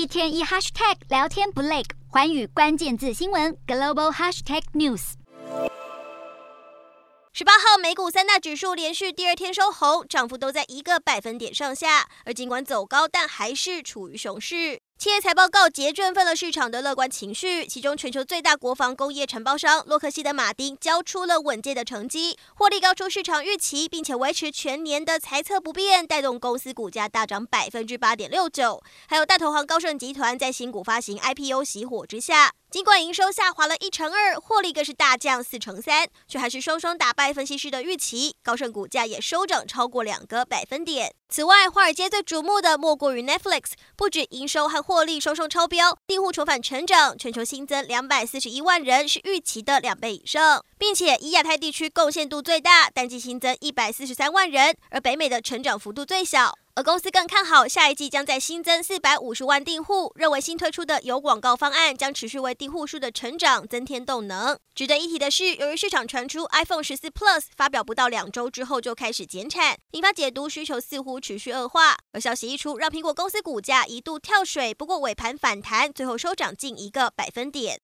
一天一 hashtag 聊天不累，环宇关键字新闻 global hashtag news。十八号美股三大指数连续第二天收红，涨幅都在一个百分点上下，而尽管走高，但还是处于熊市。企业财报告捷振奋了市场的乐观情绪，其中全球最大国防工业承包商洛克希德马丁交出了稳健的成绩，获利高出市场预期，并且维持全年的财测不变，带动公司股价大涨百分之八点六九。还有大投行高盛集团在新股发行 IPO 熄火之下，尽管营收下滑了一成二，获利更是大降四成三，却还是双双打败分析师的预期，高盛股价也收涨超过两个百分点。此外，华尔街最瞩目的莫过于 Netflix，不止营收和获利双双超标，订户重返成长，全球新增两百四十一万人，是预期的两倍以上，并且以亚太地区贡献度最大，单季新增一百四十三万人，而北美的成长幅度最小。而公司更看好下一季将再新增四百五十万订户，认为新推出的有广告方案将持续为订户数的成长增添动能。值得一提的是，由于市场传出 iPhone 十四 Plus 发表不到两周之后就开始减产，引发解读需求似乎持续恶化。而消息一出，让苹果公司股价一度跳水，不过尾盘反弹，最后收涨近一个百分点。